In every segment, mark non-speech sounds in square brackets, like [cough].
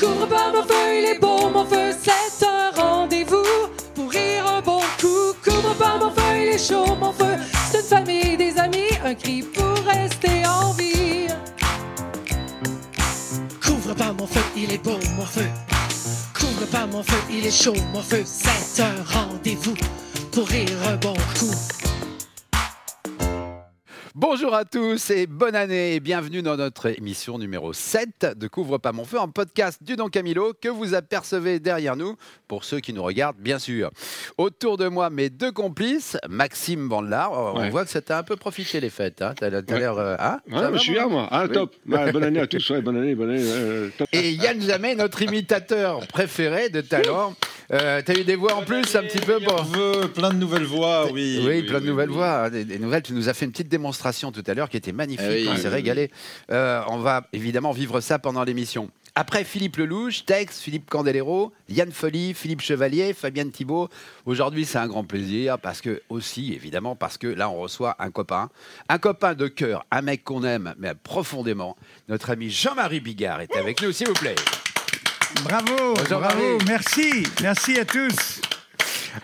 Couvre pas mon feu, il est beau mon feu, c'est un rendez-vous pour rire un bon coup. Couvre pas mon feu, il est chaud mon feu, c'est une famille, des amis, un cri pour rester en vie. Couvre pas mon feu, il est beau mon feu. Couvre pas mon feu, il est chaud mon feu, c'est un rendez-vous pour rire un bon coup. Bonjour à tous et bonne année et bienvenue dans notre émission numéro 7 de Couvre pas mon feu, un podcast du Don Camilo que vous apercevez derrière nous, pour ceux qui nous regardent bien sûr. Autour de moi, mes deux complices, Maxime Vandelard, Oh, on Ouais. voit que ça t'a un peu profité les fêtes, hein T'as l'air... euh, hein? Ouais, Ça va, je suis là, moi. Ah, Oui. top. Ouais, bonne année à [laughs] tous. Bonne année, bonne année. euh, top. Et Yann Jamais, notre imitateur préféré de talent. Euh, T'as eu des voix en plus un petit peu pour... Veut plein de nouvelles voix, oui. Oui, plein de nouvelles voix, hein, des, des nouvelles. Tu nous as fait une petite démonstration tout à l'heure qui était magnifique. Ah on s'est régalé. Euh, on va évidemment vivre ça pendant l'émission. Après Philippe Lelouch, Tex, Philippe Candelero, Yann Folly, Philippe Chevalier, Fabienne Thibault. Aujourd'hui, c'est un grand plaisir parce que aussi, évidemment, parce que là, on reçoit un copain, un copain de cœur, un mec qu'on aime, mais profondément. Notre ami Jean-Marie Bigard est avec nous, s'il vous plaît. Bravo, Bonjour, bravo, merci, merci à tous.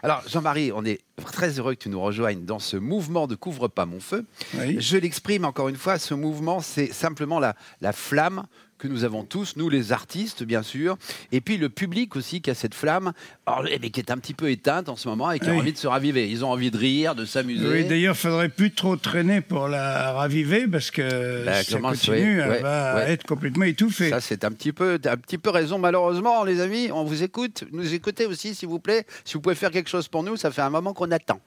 Alors, Jean-Marie, on est très heureux que tu nous rejoignes dans ce mouvement de Couvre pas mon feu. Oui. Je l'exprime encore une fois, ce mouvement, c'est simplement la, la flamme que nous avons tous, nous les artistes bien sûr, et puis le public aussi qui a cette flamme, alors, eh qui est un petit peu éteinte en ce moment et qui a envie de se raviver. Ils ont envie de rire, de s'amuser. Oui, d'ailleurs, faudrait plus trop traîner pour la raviver parce que Bah, si ça comment- continue, elle ouais, va ouais. être complètement étouffée. Ça, c'est un petit peu, un petit peu raison, malheureusement, les amis. On vous écoute. Nous écoutez aussi, s'il vous plaît. Si vous pouvez faire quelque chose pour nous, ça fait un moment qu'on attend.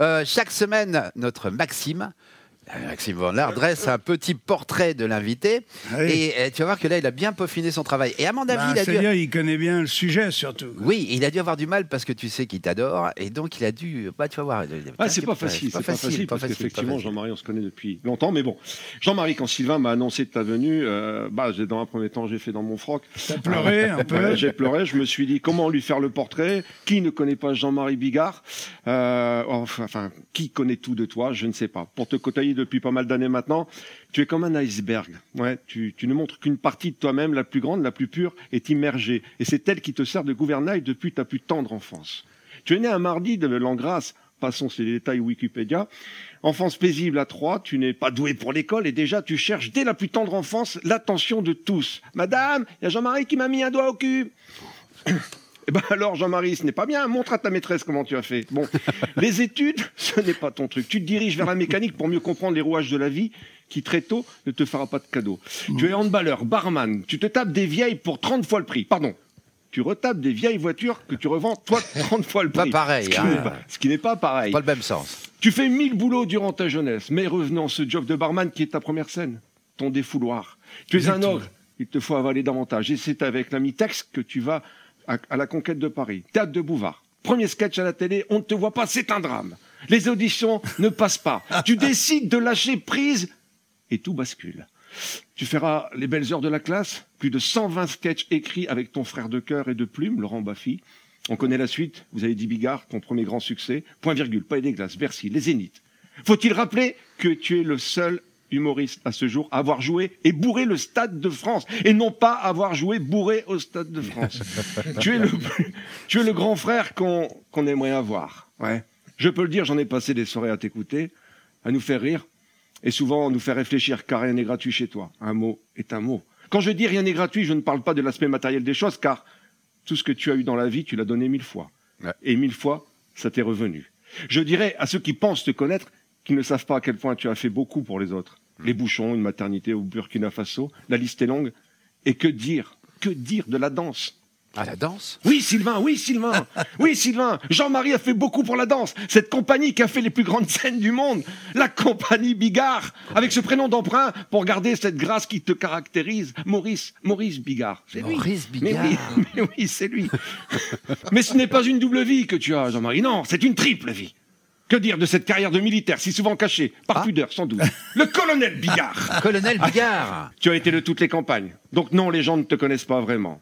Euh, chaque semaine, notre Maxime. Euh, Maxime Van Laar dresse un petit portrait de l'invité Oui. et euh, tu vas voir que là il a bien peaufiné son travail et à mon avis Bah, il a dû C'est-à-dire, il connaît bien le sujet surtout. oui il a dû avoir du mal parce que tu sais qu'il t'adore et donc il a dû bah, tu vas voir Ah, c'est pas facile, c'est pas facile, parce qu'effectivement, Jean-Marie, on se connaît depuis longtemps, mais bon. Jean-Marie, quand Sylvain m'a annoncé de ta venue, euh, bah, j'ai- dans un premier temps, j'ai fait dans mon froc. T'as pleuré un peu. [laughs] J'ai pleuré, je me suis dit, comment lui faire le portrait? Qui ne connaît pas Jean-Marie Bigard? Euh, enfin, enfin, qui connaît tout de toi? Je ne sais pas. Pour te côtoyer depuis pas mal d'années maintenant, tu es comme un iceberg. Ouais, tu, ne montres qu'une partie de toi-même, la plus grande, la plus pure, est immergée. Et c'est elle qui te sert de gouvernail depuis ta plus tendre enfance. Tu es né un mardi de l'an. Passons ces détails Wikipédia. Enfance paisible à trois, tu n'es pas doué pour l'école et déjà tu cherches dès la plus tendre enfance l'attention de tous. Madame, il y a Jean-Marie qui m'a mis un doigt au cul. Eh ben alors Jean-Marie, ce n'est pas bien. Montre à ta maîtresse comment tu as fait. Bon, [laughs] les études, ce n'est pas ton truc. Tu te diriges vers la mécanique pour mieux comprendre les rouages de la vie qui très tôt ne te fera pas de cadeau. Tu es handballeur, barman, tu te tapes des vieilles pour 30 fois le prix. Pardon. Tu retapes des vieilles voitures que tu revends toi [laughs] 30 fois le Pas prix. pareil, Ce qui hein. n'est pas- ce qui n'est pas pareil. pas le même sens Tu fais mille boulots durant ta jeunesse, mais revenons à ce job de barman qui est ta première scène, ton défouloir. Tu es un ogre, il te faut avaler davantage. Et c'est avec l'ami Tex que tu vas à, à la conquête de Paris. Théâtre de Bouvard. Premier sketch à la télé, on ne te voit pas, c'est un drame. Les auditions [laughs] ne passent pas. Tu décides de lâcher prise et tout bascule. Tu feras les belles heures de la classe, plus de 120 sketchs écrits avec ton frère de cœur et de plume, Laurent Baffy. On connaît la suite, vous avez dit Bigard, ton premier grand succès. Point virgule, pas des glaces, Bercy, les Zéniths. Faut-il rappeler que tu es le seul humoriste à ce jour à avoir joué et bourré le Stade de France et non pas avoir joué bourré au Stade de France. [laughs] tu, es le, tu es le grand frère qu'on qu'on aimerait avoir. Ouais. Je peux le dire, j'en ai passé des soirées à t'écouter, à nous faire rire et souvent nous faire réfléchir car rien n'est gratuit chez toi. Un mot est un mot. Quand je dis rien n'est gratuit, je ne parle pas de l'aspect matériel des choses car tout ce que tu as eu dans la vie, tu l'as donné mille fois. Ouais. Et mille fois, ça t'est revenu. Je dirais à ceux qui pensent te connaître qu'ils ne savent pas à quel point tu as fait beaucoup pour les autres. Les bouchons, une maternité au Burkina Faso, la liste est longue. Et que dire Que dire de la danse? Ah la danse? Oui, Sylvain, oui, Sylvain, [laughs] oui, Sylvain. Jean-Marie a fait beaucoup pour la danse. Cette compagnie qui a fait les plus grandes scènes du monde, la compagnie Bigard, avec ce prénom d'emprunt pour garder cette grâce qui te caractérise, Maurice, Maurice Bigard. C'est lui. Maurice Mais Bigard. oui, [laughs] mais oui, c'est lui. Mais ce n'est pas une double vie que tu as, Jean-Marie. Non, c'est une triple vie. Que dire de cette carrière de militaire, si souvent cachée, par Ah. pudeur, sans doute? Le colonel Bigard. [laughs] Colonel Bigard Tu as été de toutes les campagnes. Donc non, les gens ne te connaissent pas vraiment.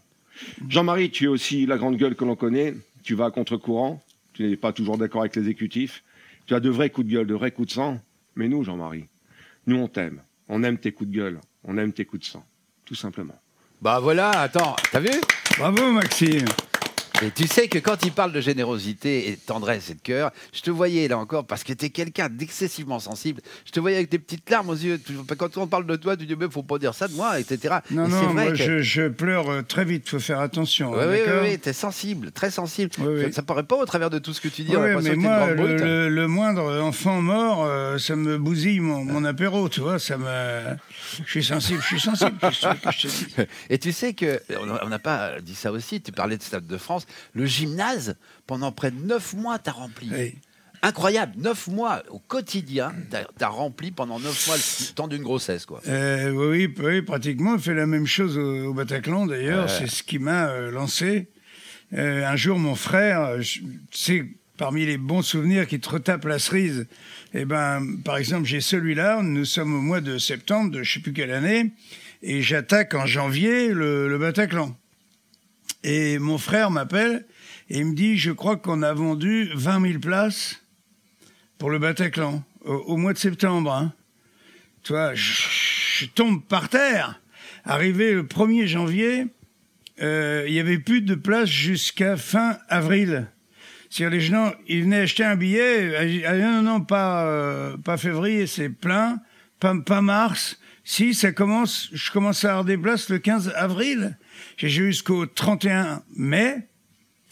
Jean-Marie, tu es aussi la grande gueule que l'on connaît. Tu vas à contre-courant. Tu n'es pas toujours d'accord avec l'exécutif. Tu as de vrais coups de gueule, de vrais coups de sang. Mais nous, Jean-Marie, nous, on t'aime. On aime tes coups de gueule. On aime tes coups de sang. Tout simplement. Bah voilà, attends, t'as vu? Bravo, Maxime. Et tu sais que quand il parle de générosité et de tendresse et de cœur, je te voyais là encore, parce que tu es quelqu'un d'excessivement sensible, je te voyais avec des petites larmes aux yeux. Quand on parle de toi, tu dis, mais faut pas dire ça de moi, etc. Non, Et non, vrai moi, que- je, je pleure euh, très vite, faut faire attention. Oui, hein, oui, oui, t'es sensible, très sensible. Oui. Ça, ça paraît pas au travers de tout ce que tu dis, on mais moi, le, brute. le- le moindre enfant mort, euh, ça me bousille mon, mon apéro, tu vois, ça me... Je suis sensible, je suis sensible, je [laughs] Et tu sais que, on n'a pas dit ça aussi, tu parlais de Stade de France, le gymnase, pendant près de neuf mois, t'as rempli. Oui. Incroyable, neuf mois au quotidien, t'as as rempli pendant neuf mois le temps d'une grossesse, quoi. Euh, oui, oui, pratiquement, on fait la même chose au, au Bataclan, d'ailleurs, c'est ce qui m'a euh, lancé. Euh, un jour, mon frère, tu sais, parmi les bons souvenirs qui te retapent la cerise, eh ben, par exemple, j'ai celui-là, nous sommes au mois de septembre de je sais plus quelle année, et j'attaque en janvier le, le Bataclan. Et mon frère m'appelle et il me dit, je crois qu'on a vendu 20 000 places pour le Bataclan au, mois de septembre. Hein. Tu je, tombe par terre. Arrivé le 1er janvier, euh, il y avait plus de place jusqu'à fin avril. C'est-à-dire les gens, ils venaient acheter un billet. Ah, non, non, pas, euh, pas février, c'est plein. Pas, pas mars. Si, ça commence, je commence à avoir des places le 15 avril. J'ai jusqu'au 31 mai.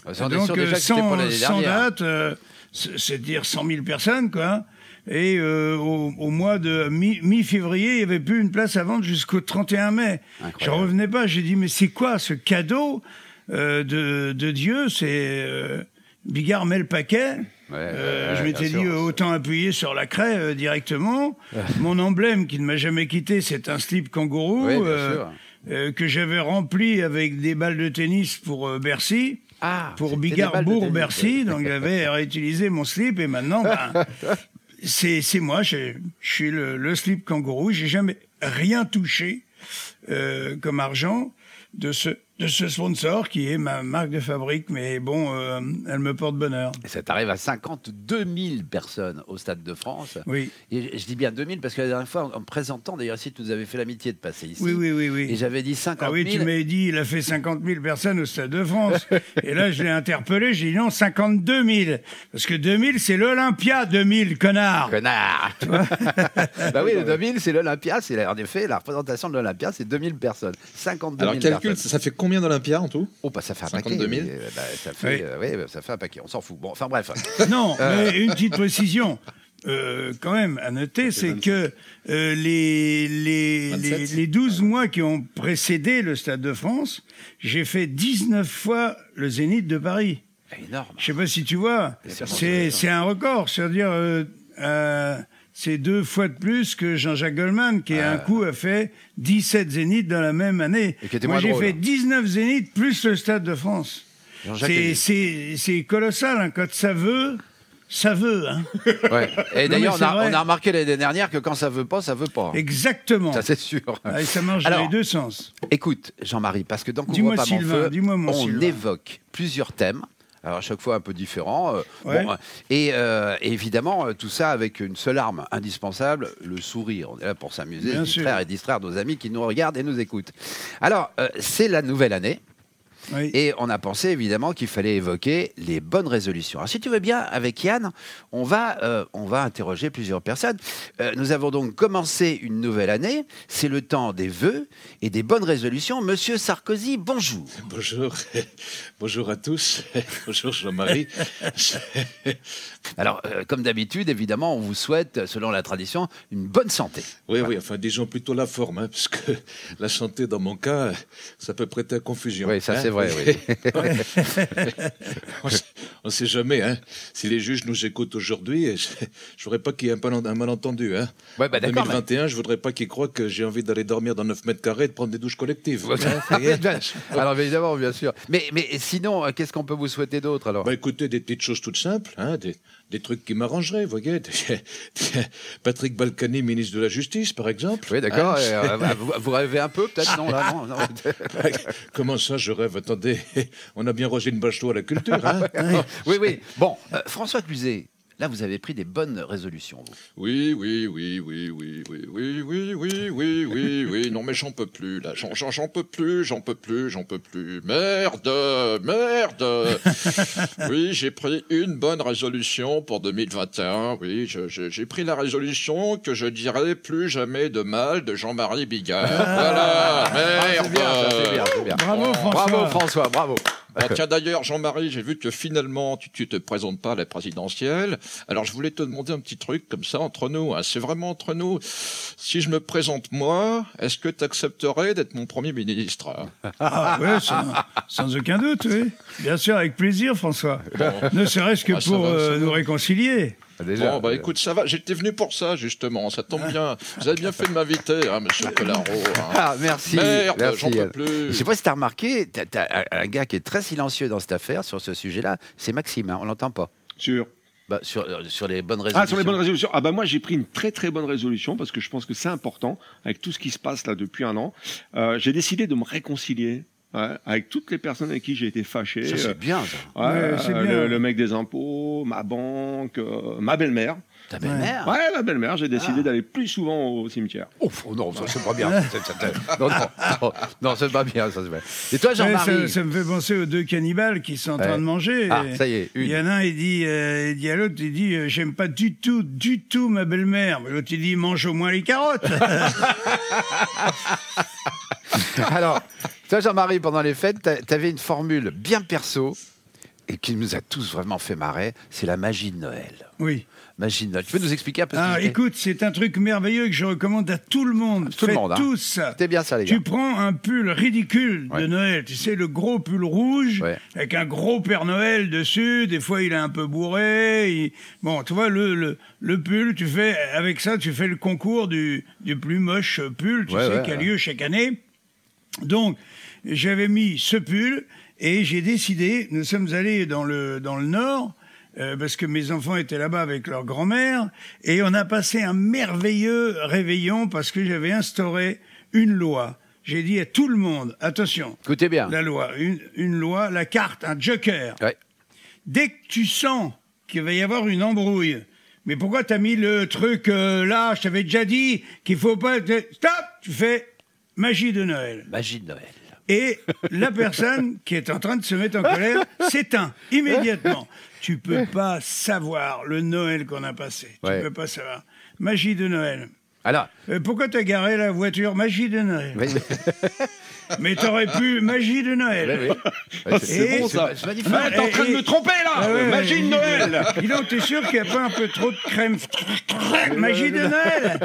Est Donc, sûr déjà que c'était pour sans, sans date, euh, c'est c'est dire 100 000 personnes, quoi. Et euh, au, au mois de mi- mi-février, il n'y avait plus une place à vendre jusqu'au 31 mai. Je revenais pas. J'ai dit, mais c'est quoi ce cadeau euh, de, de Dieu? C'est euh, Bigard met le paquet. Ouais, Euh, je m'étais dit euh, autant appuyer sur la craie euh, directement. [laughs] Mon emblème qui ne m'a jamais quitté, c'est un slip kangourou Oui, euh, que j'avais rempli avec des balles de tennis pour Bercy. Ah, pour c'était des Bigard balles de Bourg tennis. Bercy, donc j'avais [laughs] réutilisé mon slip et maintenant ben, [laughs] c'est moi, je je suis le, le slip kangourou, j'ai jamais rien touché comme argent de ce de ce sponsor qui est ma marque de fabrique, mais bon, euh, elle me porte bonheur. Et ça t'arrive à 52 000 personnes au Stade de France. Oui, Et je dis bien 2000 parce que la dernière fois, en me présentant, d'ailleurs, ici, tu nous avais fait l'amitié de passer ici. oui, oui, oui, oui. Et j'avais dit 50 Ah 000. oui, tu m'avais dit, il a fait 50 000 personnes au Stade de France. [laughs] Et là, je l'ai interpellé, j'ai dit non, 52 000. Parce que 2000, c'est l'Olympia 2000, connard. Connard [laughs] Bah oui, [laughs] le 2000, c'est l'Olympia. C'est en effet la représentation de l'Olympia, c'est 2000 personnes. 52 000 Alors, calcul, personnes. ça fait combien d'Olympia en tout? Oh, bah ça fait un 52 paquet. 000. Euh, bah, ça, fait, Oui. euh, ouais, bah, ça fait un paquet. On s'en fout. Bon, enfin bref. [laughs] Non, mais une petite précision. Euh, quand même, à noter, c'est que euh, les, les, les, 27. les 12 mois qui ont précédé le Stade de France, j'ai fait 19 fois le Zénith de Paris. Énorme. Je sais pas si tu vois, c'est un record. C'est-à-dire, euh, euh, c'est deux fois de plus que Jean-Jacques Goldman, qui un coup a fait 17 Zéniths dans la même année. Et qui était Moi, j'ai fait hein. 19 Zéniths plus le Stade de France. C'est- est- C'est c'est colossal. Hein. Quand ça veut, ça veut. Hein. [laughs] Ouais. Et d'ailleurs, on, a- vrai. on a remarqué l'année dernière que quand ça veut pas, ça veut pas. Exactement. Ça, c'est sûr. Ah, et ça marche dans les deux sens. Écoute, Jean-Marie, parce que dans Couvre pas mon feu, on Sylvain. évoque plusieurs thèmes. Alors à chaque fois un peu différents. euh, Ouais. bon, euh, et, euh, et évidemment, tout ça avec une seule arme indispensable, le sourire. On est là pour s'amuser, distraire et distraire nos amis qui nous regardent et nous écoutent. Alors, euh, c'est la nouvelle année. Oui. Et on a pensé évidemment qu'il fallait évoquer les bonnes résolutions. Alors si tu veux bien, avec Yann, on va, euh, on va interroger plusieurs personnes. Euh, nous avons donc commencé une nouvelle année. C'est le temps des vœux et des bonnes résolutions. Monsieur Sarkozy, bonjour. Bonjour, [laughs] bonjour à tous, [laughs] bonjour Jean-Marie. [laughs] Alors, euh, comme d'habitude, évidemment, on vous souhaite, selon la tradition, une bonne santé. Oui, oui, enfin disons plutôt la forme, hein, parce que la santé dans mon cas, ça peut prêter à confusion. Oui, ça hein. c'est vrai, oui. [laughs] on ne sait jamais, hein. Si les juges nous écoutent aujourd'hui, je ne voudrais pas qu'il y ait un, mal- un malentendu, hein. Ouais, bah, en d'accord, 2021, je voudrais pas qu'ils croient que j'ai envie d'aller dormir dans 9 mètres carrés et de prendre des douches collectives. hein, [laughs] alors, évidemment, bien sûr. Mais, mais sinon, euh, qu'est-ce qu'on peut vous souhaiter d'autre alors? Bah écoutez, des petites choses toutes simples, hein, des, des trucs qui m'arrangeraient, vous voyez. [laughs] Patrick Balkany, ministre de la Justice, par exemple. Oui, d'accord. Hein, euh, vous, vous rêvez un peu, peut-être Non, là, non. non. [laughs] Comment ça, je rêve? Attendez, [laughs] on a bien Rosine Bachelot à la culture, hein oui, oui. Bon, euh, François Cluzet, là, vous avez pris des bonnes résolutions. vous. Oui, oui, oui, oui, oui, oui, oui, oui, oui, oui, oui, oui. Non, mais j'en peux plus, là. J'en, j'en, j'en peux plus, j'en peux plus, j'en peux plus. Merde, merde. Oui, j'ai pris une bonne résolution pour 2021. Oui, je- je- j'ai pris la résolution que je dirai plus jamais de mal de Jean-Marie Bigard. Voilà, Ah, merde. c'est bien, ça, c'est bien, c'est bien. Bravo, François. Bravo François, bravo. Bon, tiens, d'ailleurs, Jean-Marie, j'ai vu que finalement, tu, tu te présentes pas à la présidentielle. Alors, je voulais te demander un petit truc comme ça entre nous. hein. C'est vraiment entre nous. Si je me présente moi, est-ce que tu accepterais d'être mon premier ministre hein? Ah, ouais, sans, sans aucun doute, oui. Bien sûr, avec plaisir, François. Ne serait-ce que Ah, pour va, euh, nous réconcilier. Déjà, Bon, bah euh, écoute, ça va. J'étais venu pour ça, justement. Ça tombe bien. Vous avez bien fait de m'inviter, hein, monsieur Collaro. hein. Ah, merci. Merde, merci. j'en peux plus. Je sais pas si tu as remarqué, t'as, t'as un gars qui est très silencieux dans cette affaire, sur ce sujet-là, c'est Maxime, hein, on l'entend pas. Sur. Bah, sur, euh, sur les bonnes résolutions. Ah, sur les bonnes résolutions. Ah, bah, moi, j'ai pris une très, très bonne résolution parce que je pense que c'est important avec tout ce qui se passe là depuis un an. Euh, j'ai décidé de me réconcilier. Ouais, avec toutes les personnes avec qui j'ai été fâché. Ça, Euh, c'est bien, ça. ouais, c'est euh, bien. Le, le mec des impôts, ma banque, euh, ma belle-mère. Ta belle-mère Ouais, ma belle-mère, j'ai décidé Ah. d'aller plus souvent au cimetière. Ouf, oh non, ça, c'est pas bien. Non, non, non, non, c'est pas bien. Ça, c'est pas- Et toi, Jean-Marie ça, ça me fait penser aux deux cannibales qui sont en train de manger. Ah, ça y est, Il y en a un, il dit, euh, il dit à l'autre, il dit, euh, j'aime pas du tout, du tout ma belle-mère. Mais l'autre, il dit, mange au moins les carottes. [laughs] [laughs] Alors, toi, Jean-Marie, pendant les fêtes, tu avais une formule bien perso et qui nous a tous vraiment fait marrer. C'est la magie de Noël. oui. Magie de Noël. Tu peux nous expliquer un peu ce Ah, écoute, c'est un truc merveilleux que je recommande à tout le monde. Tout le monde, hein. tous ça. Bien ça, les gars. Tu prends un pull ridicule Ouais. de Noël, tu sais, le gros pull rouge, Ouais. avec un gros Père Noël dessus, des fois il est un peu bourré. il- Bon, tu vois, le, le, le pull, tu fais, avec ça, tu fais le concours du, du plus moche pull, tu Ouais, sais, qui a lieu chaque année. Donc, j'avais mis ce pull et j'ai décidé, nous sommes allés dans le, dans le Nord, euh, parce que mes enfants étaient là-bas avec leur grand-mère, et on a passé un merveilleux réveillon parce que j'avais instauré une loi. J'ai dit à tout le monde, attention, Écoutez bien. la loi, une, une loi, la carte, un joker. Ouais. Dès que tu sens qu'il va y avoir une embrouille, mais pourquoi t'as mis le truc euh, là? Je t'avais déjà dit qu'il faut pas. Stop Tu fais magie de Noël. Magie de Noël. Et la personne qui est en train de se mettre en colère s'éteint immédiatement. Tu peux pas savoir le Noël qu'on a passé. Ouais. Tu peux pas savoir. Magie de Noël. Alors, Euh, pourquoi t'as garé la voiture Magie de Noël. oui, [laughs] Mais t'aurais pu magie de Noël. oui, oui. Ouais, [laughs] c'est bon, ça. C'est magnifique. Ah, t'es en train de me tromper là Ah ouais, Magie de. Noël Dis donc, t'es sûr qu'il n'y a pas un peu trop de crème [laughs] Magie de Noël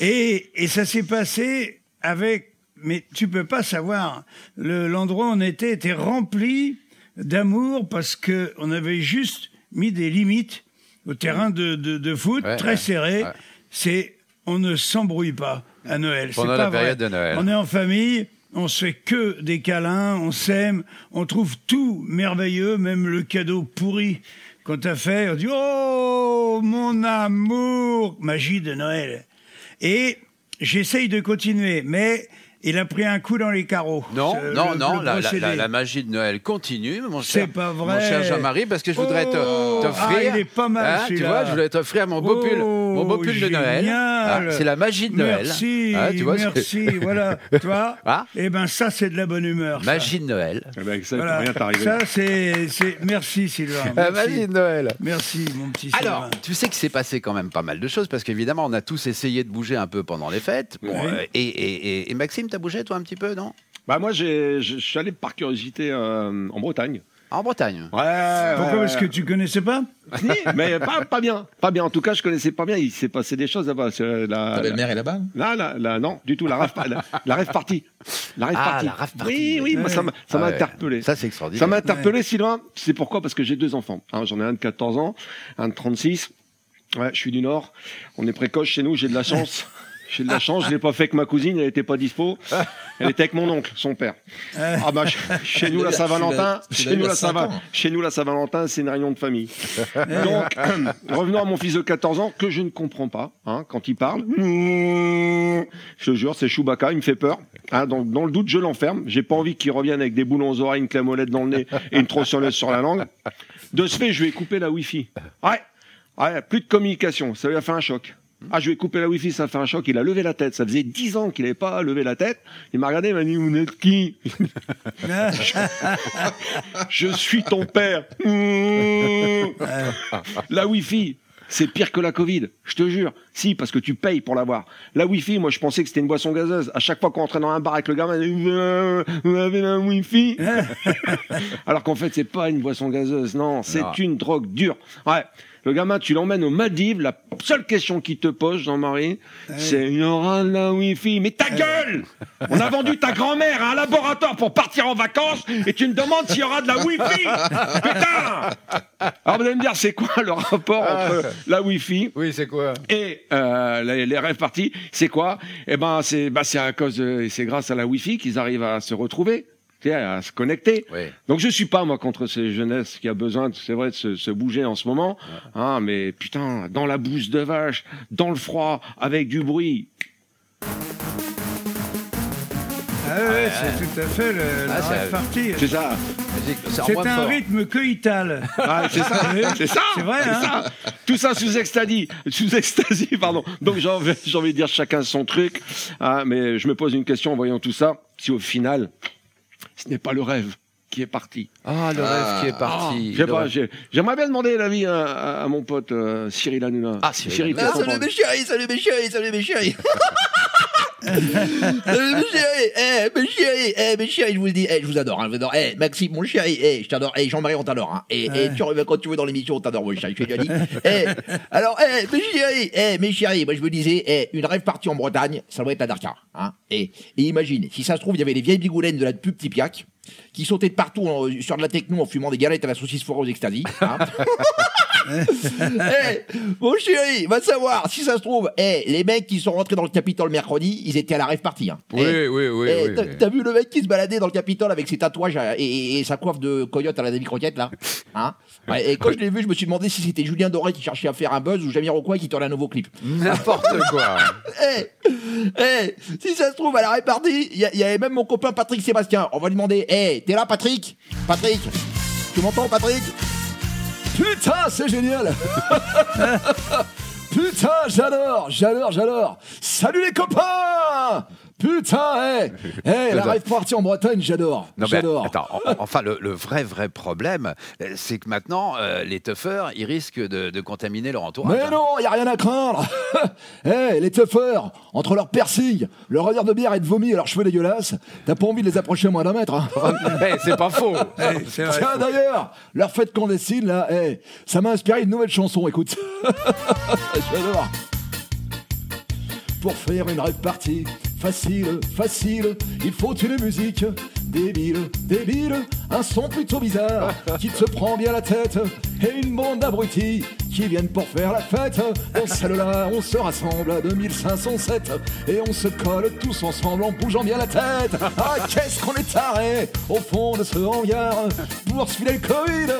et, et ça s'est passé avec... Mais tu peux pas savoir. Le- L'endroit où on était était rempli d'amour parce que on avait juste mis des limites au terrain de, de, de foot, Ouais, très ouais, serré. ouais. C'est on ne s'embrouille pas à Noël. Pendant pas la vrai. période de Noël. On est en famille, on se fait que des câlins, on s'aime, on trouve tout merveilleux, même le cadeau pourri qu'on t'a fait. On dit Oh, mon amour Magie de Noël. Et j'essaye de continuer, mais il a pris un coup dans les carreaux. Non, ce- non, le- non, le la, magie de Noël continue, mon C'est cher, pas mon vrai. cher Jean-Marie, parce que je voudrais te- Oh, t'offrir. ah, il est pas mal, hein, tu vois, je voulais t'offrir mon beau pull, mon beau pull de Noël. Ah, c'est la magie de Noël. Merci, Ah, tu vois, c'est- merci, [laughs] voilà. Tu vois Ah. Eh ben ça, c'est de la bonne humeur. ça. Magie de Noël. Eh ben, ça, Voilà. Ça, c'est, c'est... Merci, Sylvain. La Merci. magie de Noël. Merci, mon petit Alors, Sylvain. tu sais qu'il s'est passé quand même pas mal de choses, parce qu'évidemment, on a tous essayé de bouger un peu pendant les fêtes. Bon, euh, et, et- et- et Maxime, t'as bougé, toi, un petit peu, non? Bah, moi, j'ai- je je suis allé par curiosité euh, en Bretagne. En Bretagne? Ouais. Pourquoi Parce que tu connaissais pas? Mais pas, pas bien. Pas bien. En tout cas, je connaissais pas bien. Il s'est passé des choses là-bas. C'est La, Ta belle-mère est là-bas? Là, là, là, non, du tout. La rave, la, la rave party. La rave Ah, party. la rave party. Oui, oui, moi, ça m'a ça m'a Ah ouais. interpellé. Ça, c'est extraordinaire. Ça m'a interpellé, Sylvain. C'est pourquoi? Parce que j'ai deux enfants. hein. J'en ai un de 14 ans, un de 36. Ouais, je suis du Nord. On est précoce chez nous. J'ai de la chance. [laughs] J'ai de la chance. Je l'ai pas fait avec ma cousine. Elle était pas dispo. Elle était avec mon oncle, son père. Ah bah, ch- chez nous la Saint-Valentin, chez nous la cinq Saint-Va- ans. chez nous la Saint-Valentin, c'est une réunion de famille. Donc, [clears throat] revenons à mon fils de 14 ans que je ne comprends pas hein, quand il parle. Je te jure, c'est Chewbacca, il me fait peur. Hein, donc, dans le doute, je l'enferme. J'ai pas envie qu'il revienne avec des boulons aux oreilles, une clamolette dans le nez et une tronçonneuse sur la langue. De ce fait, je vais couper la Wi-Fi. Ouais. Ouais, plus de communication, ça lui a fait un choc. Ah, je vais couper la wifi, ça fait un choc. Il a levé la tête. Ça faisait dix ans qu'il n'avait pas levé la tête. Il m'a regardé, il m'a dit, vous êtes qui [laughs] Je suis ton père. La wifi, c'est pire que la Covid, je te jure. Si, parce que tu payes pour l'avoir. La Wi-Fi, moi, je pensais que c'était une boisson gazeuse. À chaque fois qu'on rentrait dans un bar avec le gamin, disait, vous avez la Wi-Fi [laughs] Alors qu'en fait, c'est pas une boisson gazeuse. Non, c'est une drogue dure. Ouais. Le gamin, tu l'emmènes aux Maldives. La seule question qu'il te pose, Jean-Marie, c'est il y aura de la Wi-Fi. Mais ta gueule! On a vendu ta grand-mère à un laboratoire pour partir en vacances et tu me demandes s'il y aura de la Wi-Fi. Putain! Alors vous allez me dire, c'est quoi le rapport entre la Wi-Fi Oui, c'est quoi? Et euh, les, les rêves partis, c'est quoi? Eh ben, c'est bah, à cause, et c'est grâce à la Wi-Fi qu'ils arrivent à se retrouver, à se connecter. Oui. Donc je suis pas moi contre ces jeunesses qui a besoin, de- c'est vrai, de se, se bouger en ce moment. Ah, mais putain, dans la bouse de vache, dans le froid, avec du bruit. Ah ouais, c'est tout à fait le, Ah, la partie. C'est ça. C'est un fort. rythme coïtal. Ah, c'est ça. c'est ça. C'est vrai, hein ça. Tout ça sous extasie, sous extasie, pardon. Donc j'ai envie, envie de dire chacun son truc. Ah, mais je me pose une question en voyant tout ça. Si au final, ce n'est pas le rêve qui est parti. Ah, le rêve qui est parti. Je sais Le pas, rêve. j'ai- j'aimerais bien demander l'avis à, à- à mon pote euh, Cyril Hanouna. Ah, Cyril pense chéris, salut mes chéris, salut mes chéris. salut mes chéris, [laughs] eh, mes chéris, eh, mes chéris, je vous le dis, eh, je vous adore, hein, je vous adore. Eh, Maxime, mon chéri, eh, je t'adore, eh, Jean-Marie, on t'adore, hein. Tu reviens quand tu veux dans l'émission, on t'adore, mon chéri, je t'ai déjà dit. Eh, alors, eh, eh, mes chéris, moi je me disais, eh, une rêve partie en Bretagne, ça doit être la Dakar, hein. Et, et imagine, si ça se trouve, il y avait les vieilles bigoulènes de la pub Tipiac, qui sautaient de partout en- sur de la techno en fumant des galettes à la saucisse foireuse aux extasie. Hein. [laughs] [laughs] Eh, mon chéri, va savoir, si ça se trouve, eh, les mecs qui sont rentrés dans le Capitole mercredi, ils étaient à la rêve partie. Hein. Eh, oui, oui, eh, t'as- vu le mec qui se baladait dans le Capitole avec ses tatouages et, et- et sa coiffe de coyote à la demi-croquette, là [laughs] hein Ouais, Et quand je l'ai vu, je me suis demandé si c'était Julien Doré qui cherchait à faire un buzz ou Jamiroquai qui tournait un nouveau clip. N'importe [laughs] quoi. Si ça se trouve, à la répartie, il y, y avait même mon copain Patrick Sébastien. On va lui demander, eh, t'es là, Patrick? Patrick, tu m'entends, Patrick? Putain, c'est génial. [laughs] Putain, j'adore, j'adore, j'adore. Salut les copains Putain, eh, eh, la rêve partie en Bretagne, j'adore, j'adore. attends, en- enfin, le, le vrai, vrai problème, euh, c'est que maintenant, euh, les toughers, ils risquent de, de contaminer leur entourage. Mais hein. non, y a rien à craindre. [laughs] Eh, les toughers, entre leur piercing, leur odeur de bière et de vomi et leurs cheveux dégueulasses, t'as pas envie de les approcher à moins d'un mètre. hein. [laughs] Eh, c'est pas faux. [laughs] Tiens, d'ailleurs, leur fête clandestine, là, ça m'a inspiré une nouvelle chanson, écoute. J'adore. Pour faire une rêve partie, facile, facile, il faut une musique débile, débile, un son plutôt bizarre [laughs] qui te prend bien la tête et une bande d'abrutis qui viennent pour faire la fête. Dans celle-là, on se rassemble à 2507 et on se colle tous ensemble en bougeant bien la tête. Ah, qu'est-ce qu'on est taré au fond de ce hangar pour se filer le Covid,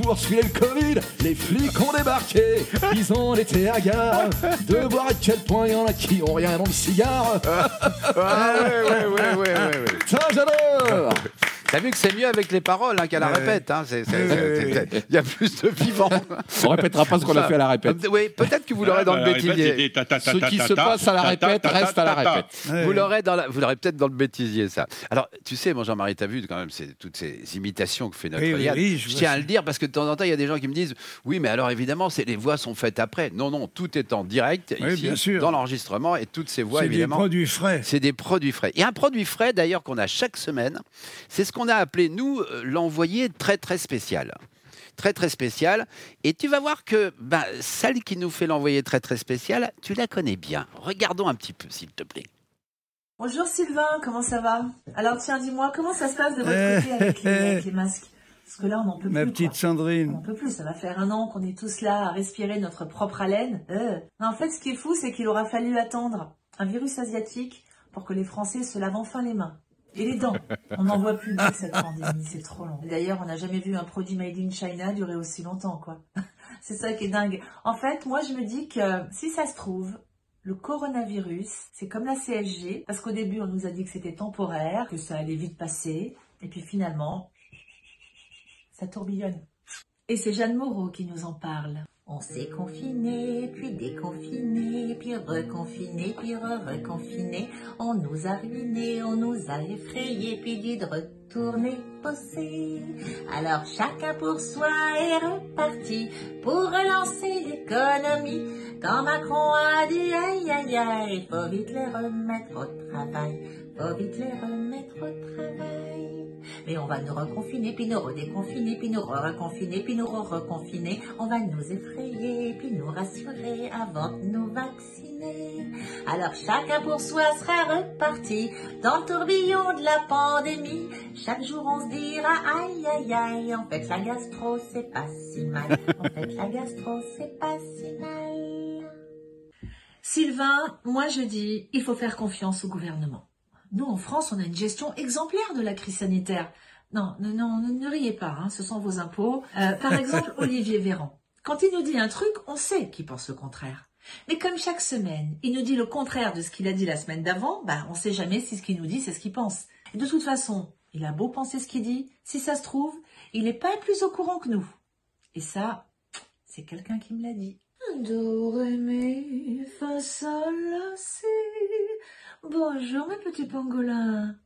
pour se filer le Covid. Les flics ont débarqué, ils ont été à gare de voir à quel point il y en a qui ont rien dans le cigare. Ah, [laughs] ouais, ouais, ouais, ouais, ouais, ouais. Putain, j'adore Oh. T'as vu que c'est mieux avec les paroles hein, qu'à la répète. hein, c'est- c'est- Ouais, c'est- ouais, c'est- Il y a plus de vivants. On répétera pas ce qu'on a fait à la répète. Euh, Oui, peut-être que vous l'aurez dans le bêtisier. Ce qui se passe à la répète reste à la répète. Vous l'aurez dans la- vous l'aurez peut-être dans le bêtisier, ça. Alors, tu sais, mon Jean-Marie, t'as vu quand même c'est toutes ces imitations que fait notre Oui, oui, Yann. oui, je je vois tiens à ça. le dire parce que de temps en temps, il y a des gens qui me disent Oui, mais alors évidemment, c'est les voix sont faites après. Non, non, tout est en direct Oui, ici, bien sûr. dans l'enregistrement et toutes ces voix, C'est des évidemment. produits frais. C'est des produits frais. Et un produit frais, d'ailleurs, qu'on a chaque semaine, c'est ce qu'on a appelé, nous, euh, l'envoyé très, très spécial. Très, très spécial. Et tu vas voir que ben, celle qui nous fait l'envoyé très, très spécial, tu la connais bien. Regardons un petit peu, s'il te plaît. Bonjour Sylvain, comment ça va? Alors tiens, dis-moi, comment ça se passe de votre Eh, côté avec les, eh, avec les masques? Parce que là, on n'en peut Ma plus. petite quoi. On Sandrine. n'en peut plus, ça va faire un an qu'on est tous là à respirer notre propre haleine. Euh. En fait, ce qui est fou, c'est qu'il aura fallu attendre un virus asiatique pour que les Français se lavent enfin les mains. Et les dents. On n'en voit plus de cette pandémie, c'est trop long. D'ailleurs, on n'a jamais vu un produit made in China durer aussi longtemps, quoi. [laughs] C'est ça qui est dingue. En fait, moi, je me dis que si ça se trouve, le coronavirus, c'est comme la CSG, parce qu'au début, on nous a dit que c'était temporaire, que ça allait vite passer, et puis finalement, ça tourbillonne. Et c'est Jeanne Moreau qui nous en parle. On s'est confiné, puis déconfiné, puis reconfiné, puis re-reconfiné. On nous a ruinés, on nous a effrayés, puis dit de retourner bosser. Alors chacun pour soi est reparti pour relancer l'économie. Quand Macron a dit aïe aïe aïe, faut vite les remettre au travail, faut vite les remettre au travail. Mais on va nous reconfiner, puis nous redéconfiner, puis nous re-reconfiner, puis nous re-reconfiner. On va nous effrayer, puis nous rassurer avant de nous vacciner. Alors chacun pour soi sera reparti dans le tourbillon de la pandémie. Chaque jour on se dira aïe aïe aïe, en fait la gastro c'est pas si mal. En fait la gastro c'est pas si mal. Sylvain, moi je dis, il faut faire confiance au gouvernement. Nous, en France, on a une gestion exemplaire de la crise sanitaire. Non, non, non, ne riez pas, hein, ce sont vos impôts. Euh, par exemple, [laughs] Olivier Véran. Quand il nous dit un truc, on sait qu'il pense le contraire. Mais comme chaque semaine, il nous dit le contraire de ce qu'il a dit la semaine d'avant, bah, on sait jamais si ce qu'il nous dit, c'est ce qu'il pense. Et de toute façon, il a beau penser ce qu'il dit, si ça se trouve, il n'est pas plus au courant que nous. Et ça, c'est quelqu'un qui me l'a dit. Do, ré, mi, fa, sol, la, si. Bonjour mes petits pangolins.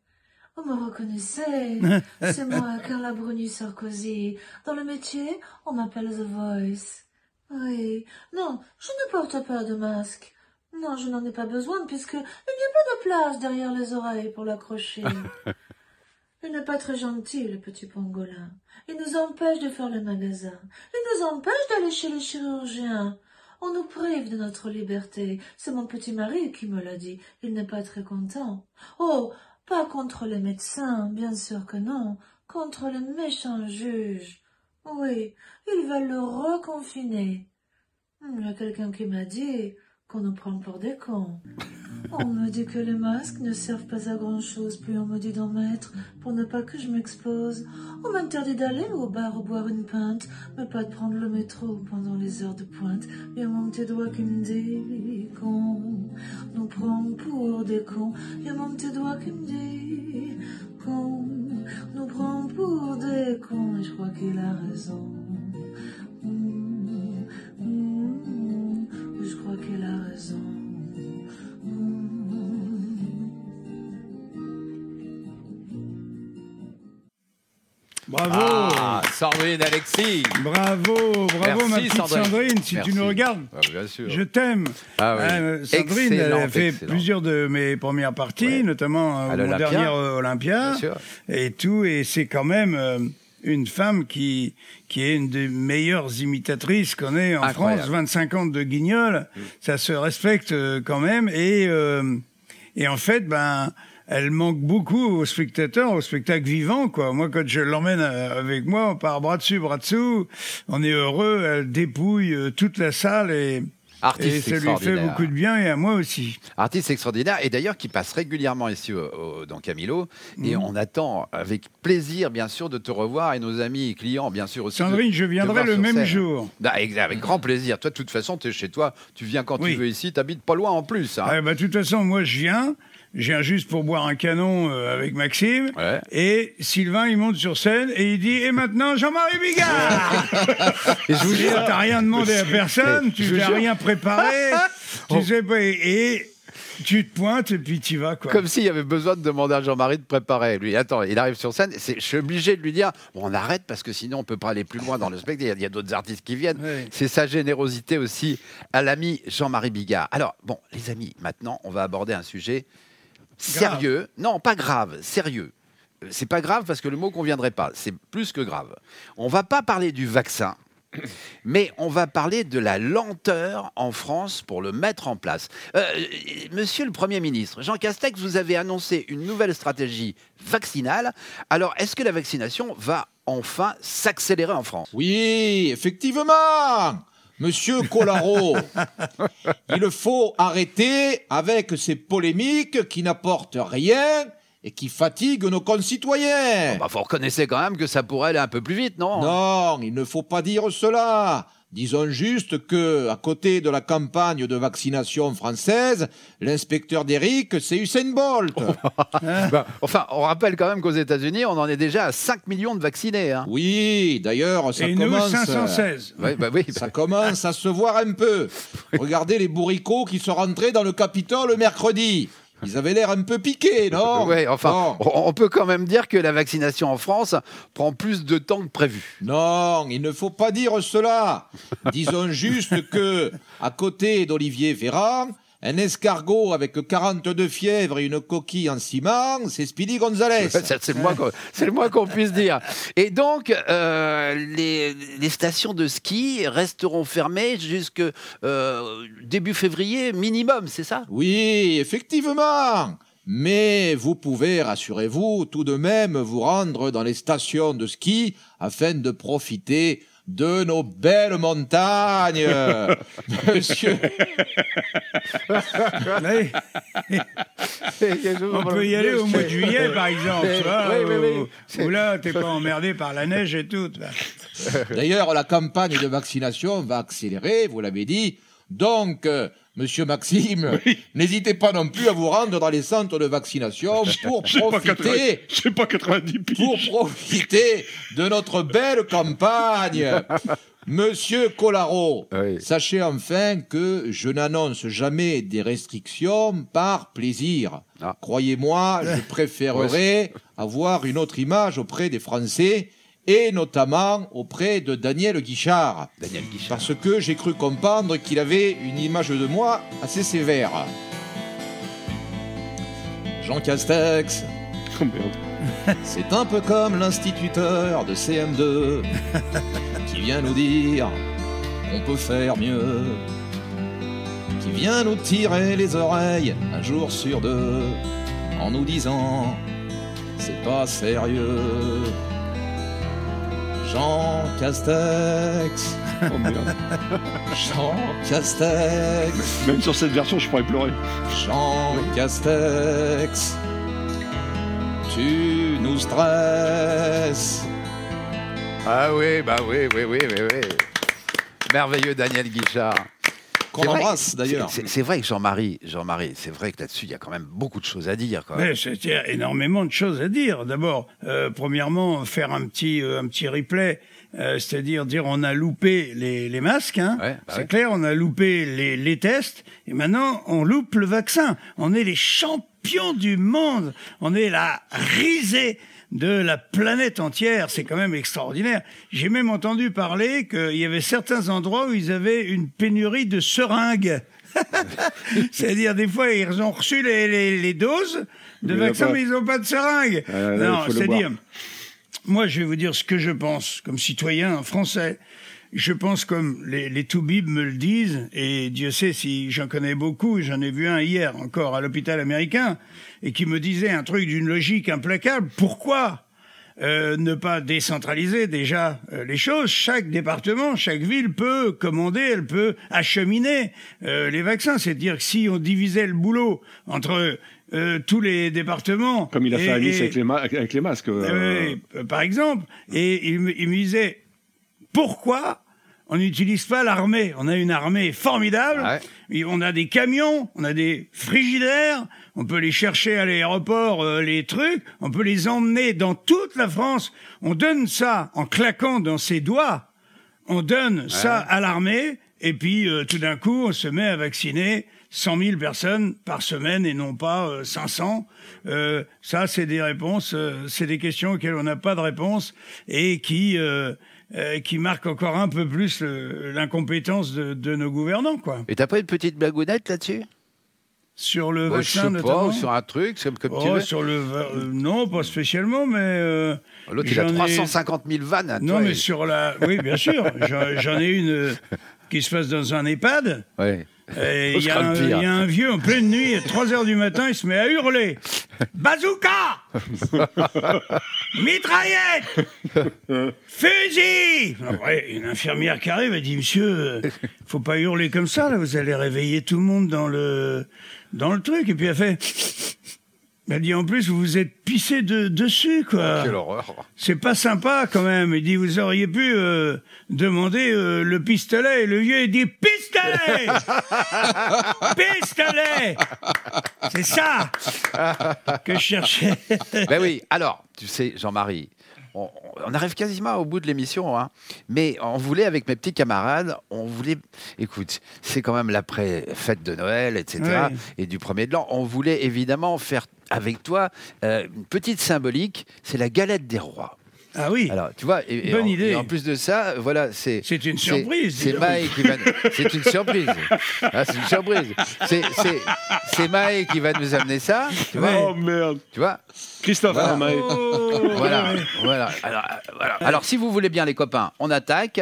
Vous me reconnaissez [laughs] C'est moi, Carla Bruni Sarkozy. Dans le métier, on m'appelle The Voice. Oui. Non, je ne porte pas de masque. Non, je n'en ai pas besoin puisque il n'y a pas de place derrière les oreilles pour l'accrocher. [laughs] Il n'est pas très gentil, le petit pangolin. Il nous empêche de faire le magasin. Il nous empêche d'aller chez les chirurgiens. On nous prive de notre liberté. C'est mon petit mari qui me l'a dit. Il n'est pas très content. Oh, pas contre les médecins, bien sûr que non. Contre les méchants juges. Oui, ils veulent le reconfiner. Il y a quelqu'un qui m'a dit qu'on nous prend pour des cons. On me dit que les masques ne servent pas à grand chose, puis on me dit d'en mettre pour ne pas que je m'expose. On m'interdit d'aller au bar boire une pinte, mais pas de prendre le métro pendant les heures de pointe. Il y a mon petit doigt qui me dit qu'on nous prend pour des cons. Il y a mon petit doigt qui me dit qu'on nous prend pour des cons, et je crois qu'il a raison. Bravo Ah, Sandrine Alexis. Bravo, bravo Merci, ma petite Sandrine. Sandrine, si Merci. tu nous regardes. Ah, bien sûr. Je t'aime. Ah oui. Euh, Sandrine elle a fait excellent. plusieurs de mes premières parties, Ouais. notamment euh, mon dernier euh, Olympia Bien sûr. et tout. Et c'est quand même euh, une femme qui qui est une des meilleures imitatrices qu'on ait en Incroyable. France. 25 ans de Guignol, ça se respecte quand même. Et euh, et en fait, ben. Elle manque beaucoup aux spectateurs, au spectacle vivant, quoi. Moi, quand je l'emmène euh, avec moi, on part bras dessus, bras dessous. On est heureux. Elle dépouille euh, toute la salle et, Artiste et ça lui fait beaucoup de bien et à moi aussi. Artiste extraordinaire et d'ailleurs qui passe régulièrement ici au- au- dans Camilo et Mhm. on attend avec plaisir bien sûr de te revoir et nos amis et clients bien sûr aussi. de- Sandrine, je viendrai le même scène. jour. Ah, ex- avec grand plaisir. Toi de toute façon tu es chez toi, tu viens quand Oui. tu veux ici, tu habites pas loin en plus. hein. Ah, bah, de toute façon, moi, je viens. Je viens juste pour boire un canon euh, avec Maxime. Ouais. Et Sylvain, il monte sur scène et il dit Et maintenant, Jean-Marie Bigard [laughs] Et je vous jure- T'as rien demandé à personne, tu n'as rien préparé. [laughs] tu sais pas. Et tu te pointes et puis tu vas, quoi. Comme s'il y avait besoin de demander à Jean-Marie de préparer. Lui, attends, il arrive sur scène. c'est- Je suis obligé de lui dire bon, on arrête parce que sinon on peut pas aller plus loin dans le spectacle. Il y a- d'autres artistes qui viennent. C'est sa générosité aussi à l'ami Jean-Marie Bigard. Alors, bon, les amis, maintenant, on va aborder un sujet sérieux. Non, pas grave, sérieux. Euh, C'est pas grave parce que le mot conviendrait pas. C'est plus que grave. On va pas parler du vaccin. [coughs] Mais on va parler de la lenteur en France pour le mettre en place. Euh, monsieur le Premier ministre, Jean Castex, vous avez annoncé une nouvelle stratégie vaccinale. Alors, est-ce que la vaccination va enfin s'accélérer en France? Oui, effectivement Monsieur Collaro, [laughs] il faut arrêter avec ces polémiques qui n'apportent rien et qui fatiguent nos concitoyens. bah, Vous reconnaissez quand même que ça pourrait aller un peu plus vite, non? Non, il ne faut pas dire cela. Disons juste que, à côté de la campagne de vaccination française, l'inspecteur d'Eric, c'est Usain Bolt. [laughs] Bah, enfin, on rappelle quand même qu'aux États-Unis, on en est déjà à 5 millions de vaccinés. hein. Oui, d'ailleurs, ça Et nous, commence. 516. Ouais, bah oui, Ça commence à se voir un peu. [laughs] Regardez les bourricots qui sont rentrés dans le Capitole mercredi. Ils avaient l'air un peu piqués, [laughs] non Ouais, enfin, on peut quand même dire que la vaccination en France prend plus de temps que prévu. Non, il ne faut pas dire cela. Disons juste que, à côté d'Olivier Véran, un escargot avec 42 fièvres et une coquille en ciment, c'est Speedy Gonzalez. Ça, [laughs] C'est le moins qu'on c'est le moins qu'on puisse dire. Et donc, euh, les, les stations de ski resteront fermées jusque euh, début février minimum, c'est ça? Oui, effectivement. Mais vous pouvez, rassurez-vous, tout de même vous rendre dans les stations de ski afin de profiter de nos belles montagnes. [laughs] Monsieur. [laughs] On peut y aller au mois de juillet, par exemple. tu vois, Oui, oui, oui. où- Où là, t'es pas emmerdé par la neige et tout. D'ailleurs, la campagne de vaccination va accélérer, vous l'avez dit. Donc, euh, monsieur Maxime, [laughs] n'hésitez pas non plus à vous rendre dans les centres de vaccination [laughs] pour J'ai pas 80 profiter, j'ai pas 90 piges. pour profiter de notre belle campagne. [laughs] Monsieur Colaro, Oui. sachez enfin que je n'annonce jamais des restrictions par plaisir. Ah. Croyez-moi, je préférerais avoir une autre image auprès des Français et notamment auprès de Daniel Guichard. Daniel Guichard. Parce que j'ai cru comprendre qu'il avait une image de moi assez sévère. Jean Castex, Oh, [laughs] c'est un peu comme l'instituteur de CM2 qui vient nous dire on peut faire mieux. Qui vient nous tirer les oreilles un jour sur deux en nous disant c'est pas sérieux. Jean Castex, Oh, merde. Jean Castex, Même sur cette version, je pourrais pleurer. Jean Castex, tu nous stresses. Ah oui, bah oui, oui, oui, oui, oui. Merveilleux Daniel Guichard. Qu'on C'est vrai- embrasse d'ailleurs. c'est- vrai que Jean-Marie, Jean-Marie, c'est vrai que là-dessus, il y a quand même beaucoup de choses à dire. Quoi. Mais c'était énormément de choses à dire. D'abord, euh, premièrement, faire un petit, euh, un petit replay, euh, c'est-à-dire dire on a loupé les, les masques, hein. Ouais, bah c'est ouais. clair, on a loupé les, les tests, et maintenant on loupe le vaccin. On est les champions du monde, on est la risée de la planète entière, c'est quand même extraordinaire. J'ai même entendu parler qu'il y avait certains endroits où ils avaient une pénurie de seringues. [laughs] C'est-à-dire, des fois, ils ont reçu les, les- les doses de Mais vaccins, mais ils n'ont pas de seringues. Euh, là, non, c'est-à-dire, moi, je vais vous dire ce que je pense, comme citoyen français. Je pense comme les, les toubibs me le disent, et Dieu sait si j'en connais beaucoup, j'en ai vu un hier encore à l'hôpital américain, et qui me disait un truc d'une logique implacable. Pourquoi euh, ne pas décentraliser déjà euh, les choses? Chaque département, chaque ville peut commander, elle peut acheminer euh, les vaccins. C'est-à-dire que si on divisait le boulot entre euh, tous les départements, Comme il a fait et- à Nice et- avec les, avec les masques. euh, par exemple, et il il me disait pourquoi on n'utilise pas l'armée? On a une armée formidable. Ouais. On a des camions, on a des frigidaires, on peut les chercher à l'aéroport, euh, les trucs, on peut les emmener dans toute la France. On donne ça en claquant dans ses doigts. On donne ça à l'armée et puis euh, tout d'un coup on se met à vacciner 100 000 personnes par semaine et non pas euh, 500. Euh, ça c'est des réponses, euh, c'est des questions auxquelles on n'a pas de réponse et qui euh, qui marquent encore un peu plus l'incompétence de, de nos gouvernants quoi. Et t'as pas une petite blagounette là-dessus? Sur le Je sais vaccin pas, notamment. ou sur un truc, comme, comme tu Oh, veux. sur le euh, non pas spécialement mais euh, L'autre, il a j'en ai- 350 000 vannes. à non toi, mais et- sur la oui bien sûr j'en ai une euh, qui se passe dans un EHPAD Oh, Il je y, a un- pire. il y a un vieux en pleine nuit, à 3 heures du matin, il se met à hurler Bazooka [laughs] Mitraillette Fusil Après, Une infirmière qui arrive, elle dit Monsieur, euh, faut pas hurler comme ça, là, vous allez réveiller tout le monde dans le, dans le truc. Et puis elle fait Il dit en plus, vous vous êtes pissé de, dessus, quoi. Quelle horreur. C'est pas sympa quand même. Il dit, vous auriez pu euh, demander euh, le pistolet. Et le vieux, il dit, pistolet [laughs] Pistolet C'est ça que je cherchais. Ben oui, alors, tu sais, Jean-Marie, on, on arrive quasiment au bout de l'émission, hein, mais on voulait, avec mes petits camarades, on voulait, écoute, c'est quand même l'après-fête de Noël, etc., et du premier de l'an, on voulait évidemment faire avec toi euh, une petite symbolique, c'est la galette des rois. Ah oui Alors, tu vois, et, et Bonne en, idée. et en plus de ça, voilà, c'est. C'est une surprise, C'est. Maë qui va. C'est une surprise. [laughs] Ah, c'est une surprise. C'est- Maë qui va nous amener ça. Tu vois, Oh merde. tu vois Christophe Voilà. Armaï. Oh, voilà, voilà. Alors, euh, voilà. Alors, si vous voulez bien, les copains, on attaque.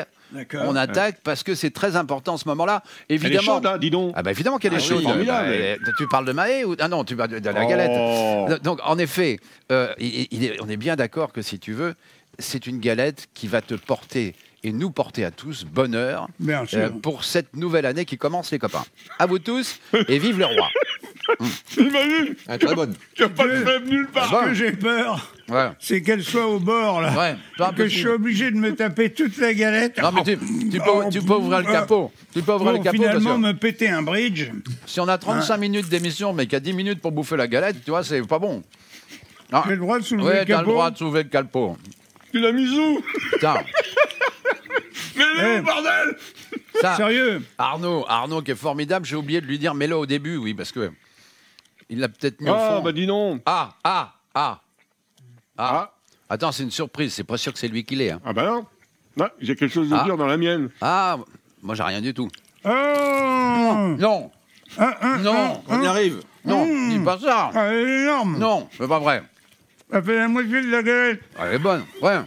On attaque parce que c'est très important en ce moment-là. Elle est Évidemment. chaude, hein, dis donc. Ah bah évidemment qu'elle est Ah chaude. formidable. Bah, tu parles de Maë ou ah non tu parles de, la Oh. galette. Donc en effet, euh, il- il est- on est bien d'accord que si tu veux, c'est une galette qui va te porter et nous porter à tous bonheur euh, pour cette nouvelle année qui commence les copains. À vous tous et vive le roi. [laughs] Ah, très bonne. tu n'as pas de nulle part. Que j'ai peur, Ouais. c'est qu'elle soit au bord, là. Ouais, que je suis obligé de me taper toute la galette. Non mais tu, tu peux, tu peux ouvrir le capot. Tu peux ouvrir le capot parce finalement que me péter un bridge. si on a 35 minutes d'émission mais qu'il y a 10 minutes pour bouffer la galette, tu vois, c'est pas bon. Ah. J'ai le droit de soulever Ouais, le t'as le capot. droit de soulever le capot. Tu l'as mis où? Putain, [laughs] Mais est Eh. où, bordel? Ça, Sérieux? Arnaud, Arnaud qui est formidable, j'ai oublié de lui dire mets-le au début, oui, parce que il l'a peut-être mis au Ah, fond. bah dis non. Ah, ah, ah, ah. Ah. Attends, c'est une surprise, c'est pas sûr que c'est lui qui l'est. hein. Ah bah non. Non, j'ai quelque chose de Ah. dire dans la mienne. Ah, moi j'ai rien du tout. Oh Non, Ah, ah, non, On y arrive. non, Mmh. dis pas ça. ah, Elle est énorme Non, c'est pas vrai. Ça fait la moitié de la galette Elle est bonne, ouais.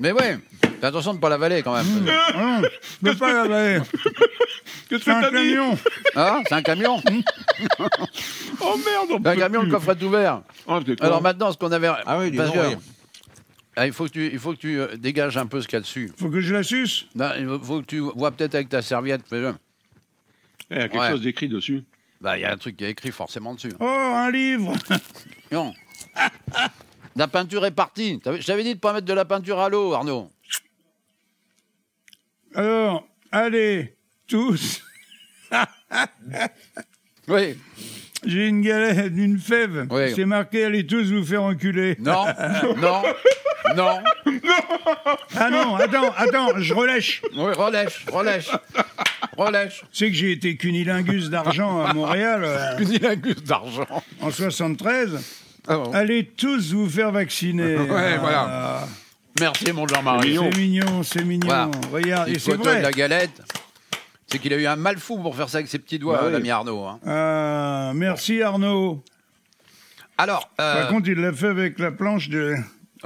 Mais ouais, fais attention de pas l'avaler quand même. Non, Je peux pas l'avaler. Qu'est-ce C'est un que t'as camion Ah, c'est un camion Oh merde, on Un camion, le coffre est ouvert. Ah, con. Alors maintenant, ce qu'on avait. Ah oui, Parce que- oui. Ah, il faut que tu, il faut que tu euh, dégages un peu ce qu'il y a dessus. Faut que je la suce? Non, il faut que tu vois peut-être avec ta serviette. Eh, Il y a quelque Ouais. chose d'écrit dessus. Bah, il y a un truc qui est écrit forcément dessus. Oh, un livre Non. [laughs] La peinture est partie. Je t'avais dit de pas mettre de la peinture à l'eau, Arnaud. Alors, allez, tous [laughs] Oui. J'ai une galette, une fève. Oui. C'est marqué allez tous vous faire enculer. Non, [laughs] non, non. Ah non, attends, attends, je relâche. Oui, relèche, relèche. Relèche. C'est que j'ai été cunilingus d'argent à Montréal euh, Unilingus d'argent. en 73. Ah bon. Allez tous vous faire vacciner. Ouais, voilà. Merci, mon Jean-Marie. C'est mignon, c'est mignon. Voilà. Regarde, et c'est photo de vrai. la galette. C'est qu'il a eu un mal fou pour faire ça avec ses petits doigts, Bah oui. l'ami Arnaud. hein. Ah, merci Arnaud. Alors, euh, Par contre, il l'a fait avec la planche de...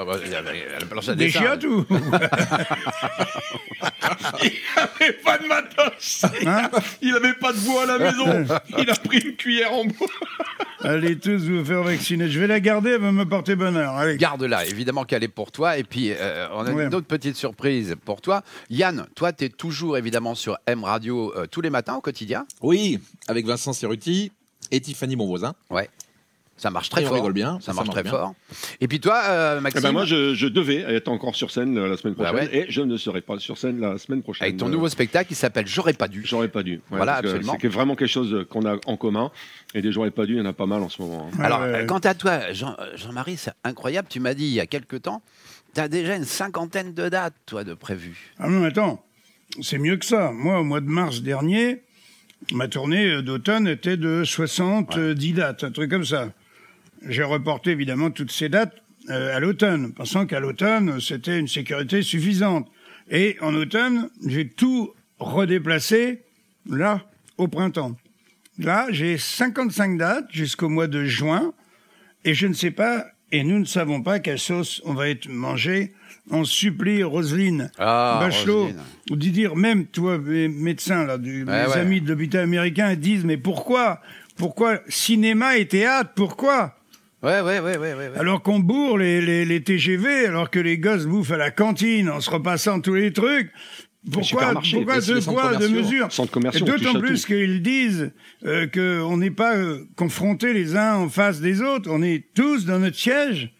ah bah, il y avait la planche à des chiottes ou [laughs] avait pas de matos. Hein Il avait pas de bois à la maison. Il a pris une cuillère en bois. Allez tous vous faire vacciner. Je vais la garder, elle va me porter bonheur. Allez. Garde-la, évidemment qu'elle est pour toi. Et puis, euh, on a Ouais. une autre petite surprise pour toi. Yann, toi, tu es toujours évidemment sur M Radio euh, tous les matins au quotidien. Oui, avec Vincent Cerruti et Tiffany, mon voisin. Ouais. Ça marche très Et on fort. rigole bien, Ça, ça marche marche très bien. fort. Et puis toi, euh, Eh Maxime, ben moi, je, je devais être encore sur scène euh, la semaine Bah prochaine ouais. et je ne serai pas sur scène la semaine prochaine. avec ton Euh, nouveau spectacle qui s'appelle J'aurais pas dû. J'aurais pas dû. Ouais, Voilà, absolument. C'est vraiment quelque chose qu'on a en commun. Et des j'aurais pas dû, il y en a pas mal en ce moment. hein. Alors, Ouais, ouais. euh, quant à toi, Jean- euh, Jean-Marie, c'est incroyable. Tu m'as dit il y a quelques temps, tu as déjà une cinquantaine de dates, toi, de prévues. Ah non, attends, c'est mieux que ça. Moi, au mois de mars dernier, ma tournée d'automne était de 70 dates, un truc comme ça. J'ai reporté évidemment toutes ces dates euh, à l'automne, pensant qu'à l'automne, c'était une sécurité suffisante. Et en automne, j'ai tout redéplacé là, au printemps. Là, j'ai 55 dates jusqu'au mois de juin, et je ne sais pas, et nous ne savons pas quelle sauce on va être mangé. On supplie Roselyne Ah, Bachelot, Roselyne. ou d'y dire même, toi, les médecins, là, du, mes ouais. amis de l'hôpital américain, disent, mais pourquoi? Pourquoi cinéma et théâtre? Pourquoi? Ouais, ouais, ouais, ouais, ouais. ouais. Alors qu'on bourre les, les, les TGV, alors que les gosses bouffent à la cantine en se repassant tous les trucs. Pourquoi, pourquoi deux poids, deux mesures D'autant plus qu'ils disent euh, qu'on n'est pas euh, confrontés les uns en face des autres, on est tous dans notre siège,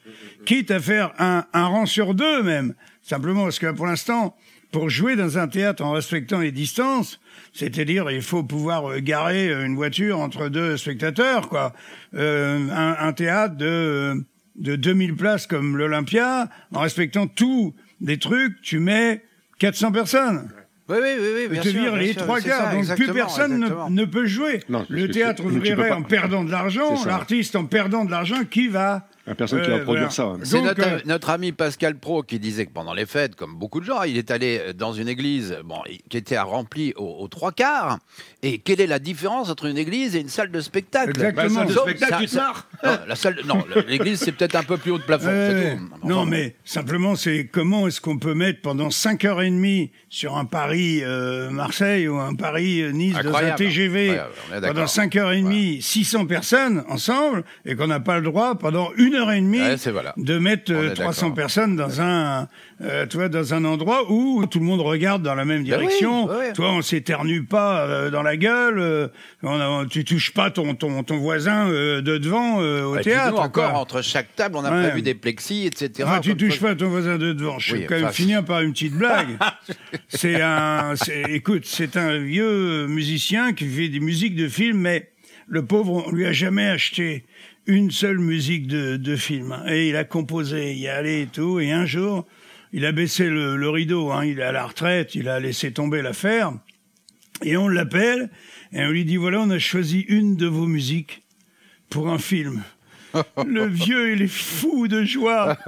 quitte à faire un, un rang sur deux même. Simplement parce que pour l'instant, pour jouer dans un théâtre en respectant les distances, c'est-à-dire il faut pouvoir euh, garer euh, une voiture entre deux spectateurs, quoi. Euh, un, un théâtre de, de 2000 places comme l'Olympia, en respectant tous des trucs, tu mets 400 personnes. Oui, oui, oui, oui bien te sûr, dire bien les sûr, trois quarts, ça, donc plus personne ne, peut jouer. Non, le théâtre ouvrirait en perdant de l'argent, l'artiste en perdant de l'argent, qui va La personne qui va Euh, produire voilà. ça. C'est Donc, notre, euh, notre ami Pascal Pro qui disait que pendant les fêtes, comme beaucoup de gens, il est allé dans une église bon, qui était remplie aux, aux trois quarts. Et quelle est la différence entre une église et une salle de spectacle? Exactement. Bah, salle de Sauf- spectacle, tu te ça- marres. Non, la salle, de- non, l'église c'est peut-être un peu plus haut de plafond. Ouais, c'est ouais. tout. Enfin, non, mais simplement, c'est comment est-ce qu'on peut mettre pendant 5h30 sur un Paris-Marseille ou un Paris-Nice dans un Incroyable. TGV, Ouais, on est d'accord. pendant 5h30, 600 personnes ensemble, et qu'on n'a pas le droit pendant une heure et demie Ouais, c'est voilà. de mettre euh, est 300 d'accord. personnes dans un, euh, tu vois, dans un endroit où tout le monde regarde dans la même Ben oui, direction. ouais. Toi, on s'éternue pas euh, dans la gueule. euh, on a- tu touches pas ton ton, ton voisin euh, de devant au théâtre. nous, encore, entre chaque table, on a prévu des plexis, etc. Tu touches pas ton voisin de devant. Je vais Oui, quand même finir par une petite blague. [laughs] c'est un, écoute, c'est un vieux musicien qui fait des musiques de film, mais le pauvre, on lui a jamais acheté une seule musique de, de film. Et il a composé, il est allé et tout. Et un jour, il a baissé le, le rideau. Hein, il est à la retraite, il a laissé tomber l'affaire. Et on l'appelle et on lui dit voilà, on a choisi une de vos musiques pour un film. [laughs] Le vieux, il est fou de joie.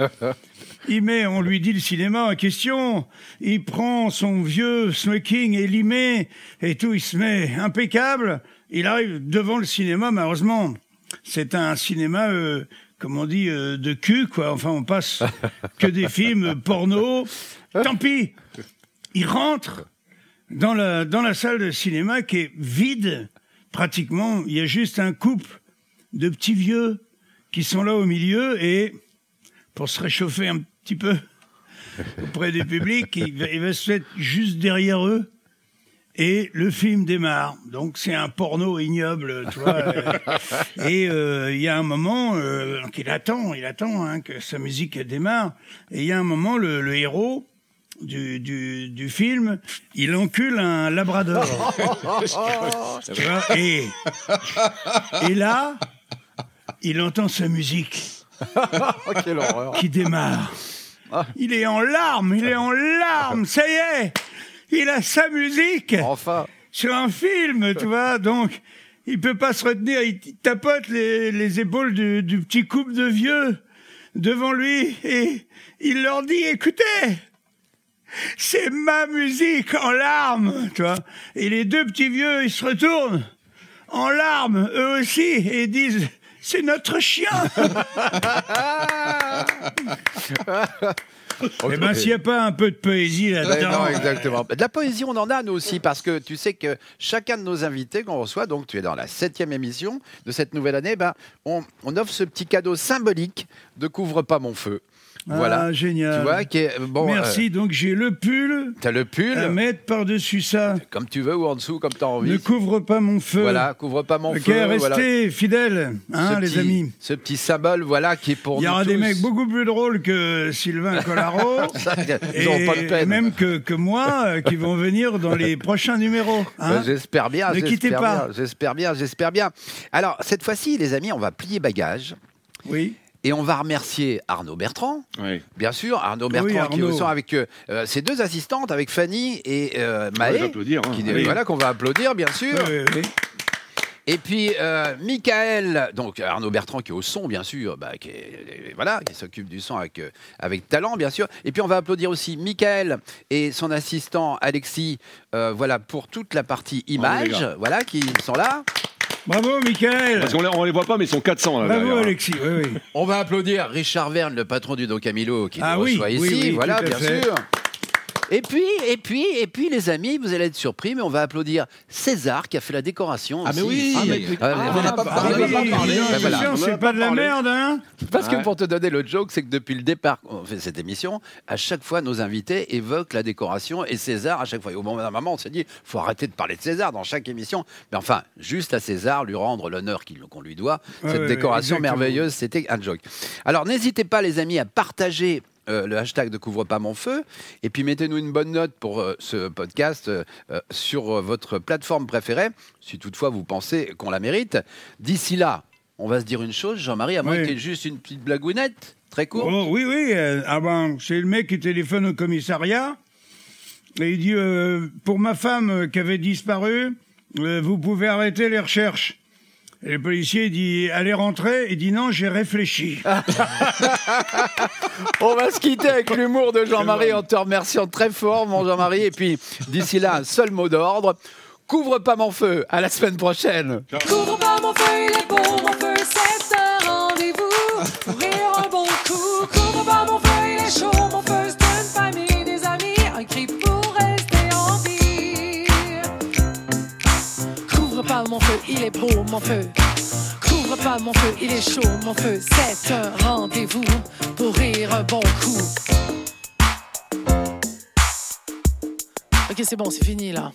Il met, on lui dit le cinéma en question. Il prend son vieux smoking et l'y met et tout. Il se met impeccable. Il arrive devant le cinéma, malheureusement. C'est un cinéma, euh, comme on dit, euh, de cul, quoi. Enfin, on passe [laughs] que des films porno. Tant pis. Il rentre dans la, dans la salle de cinéma qui est vide, pratiquement. Il y a juste un couple de petits vieux qui sont là au milieu et pour se réchauffer un petit peu [laughs] auprès du public, il va, il va se mettre juste derrière eux et le film démarre. Donc c'est un porno ignoble, tu vois. euh, [laughs] et euh, il y a un moment euh, qu'il attend, il attend hein, que sa musique démarre. Et il y a un moment, le, le héros du, du, du film, il encule un labrador. [laughs] Tu vois, et, et là, il entend sa musique [laughs] Oh, quelle horreur. qui démarre. Il est en larmes, il est en larmes, ça y est, il a sa musique Enfin. sur un film, tu vois, donc il peut pas se retenir, il tapote les, les épaules du, du petit couple de vieux devant lui et il leur dit, écoutez, c'est ma musique en larmes, tu vois. Et les deux petits vieux, ils se retournent en larmes, eux aussi, et disent, c'est notre chien. [laughs] Eh ben, s'il n'y a pas un peu de poésie là-dedans. non, exactement. De la poésie, on en a nous aussi, parce que tu sais que chacun de nos invités qu'on reçoit, donc tu es dans la septième émission de cette nouvelle année, ben, on, on offre ce petit cadeau symbolique de Couvre pas mon feu. Voilà. Ah, génial. Tu vois, qui est, bon, Merci. Donc j'ai le pull tu T'as le pull, à mettre par-dessus ça. comme tu veux, ou en dessous, comme tu as envie. Ne couvre pas mon feu. Voilà, couvre pas mon feu. restez voilà. fidèles, hein, les petit- amis. Ce petit symbole, voilà, qui est pour Il y nous aura des mecs beaucoup plus drôles que Sylvain Collaro. [laughs] Ça, Ils n'auront pas de et peine. même que, que moi, euh, qui vont venir dans les prochains numéros. [laughs] hein. Bah, j'espère bien. Ne quittez pas. J'espère bien, j'espère bien. Alors, cette fois-ci, les amis, on va plier bagage oui. Et on va remercier Arnaud Bertrand. Bien sûr, Arnaud Bertrand Oui, qui est au Arnaud. son avec euh, euh, ses deux assistantes, avec Fanny et euh, On va les Maë. applaudir. hein. qui- Oui. Voilà qu'on va applaudir, bien sûr. Oui, oui, oui. Et puis euh, Michael, donc Arnaud Bertrand qui est au son, bien sûr, bah, qui, est- voilà, qui s'occupe du son avec, euh, avec talent, bien sûr. Et puis on va applaudir aussi Michael et son assistant Alexis, euh, voilà, pour toute la partie image, voilà, qui sont là. Bravo, Michael. Parce qu'on les, on les voit pas, mais ils sont 400 là. Bravo, derrière. Alexis. Oui, oui. On va applaudir Richard Verne, le patron du Don Camilo, qui Ah nous oui, reçoit oui, ici, oui, voilà, tout à bien fait. sûr. Et puis, et puis, et puis, les amis, vous allez être surpris, mais on va applaudir César qui a fait la décoration. Ah, mais oui. Ah, mais- Ah, Ah, on n'a pas parlé, on on c'est pas de la merde, hein Parce que pour te donner le joke, c'est que depuis le départ qu'on fait cette émission, à chaque fois nos invités évoquent la décoration et César à chaque fois. Et au moment d'un moment, on s'est dit, faut arrêter de parler de César dans chaque émission. Mais enfin, juste à César, lui rendre l'honneur qu'on lui doit. Cette décoration merveilleuse, c'était un joke. Alors n'hésitez pas, les amis, à partager. Euh, le hashtag de couvre pas mon feu et puis mettez-nous une bonne note pour euh, ce podcast euh, sur votre plateforme préférée si toutefois vous pensez qu'on la mérite d'ici là on va se dire une chose Jean-Marie à moins Oui. ait juste une petite blagounette très courte Oh, oui, oui. euh, ah ben, c'est le mec qui téléphone au commissariat. Et il dit euh, Pour ma femme euh, qui avait disparu, euh, vous pouvez arrêter les recherches. Et le policier dit Allez rentrer. Il dit Non, j'ai réfléchi. [laughs] On va se quitter avec l'humour de Jean-Marie en te remerciant très fort, mon Jean-Marie. Et puis, d'ici là, un seul mot d'ordre. Couvre pas mon feu. À la semaine prochaine. Couvre pas mon feu, il est beau, mon feu, c'est un rendez-vous. Pour rire un bon mon feu, il est beau, mon feu. Couvre pas mon feu, il est chaud, mon feu, c'est un rendez-vous. Pour rire un bon coup. Ok, c'est bon, c'est fini là.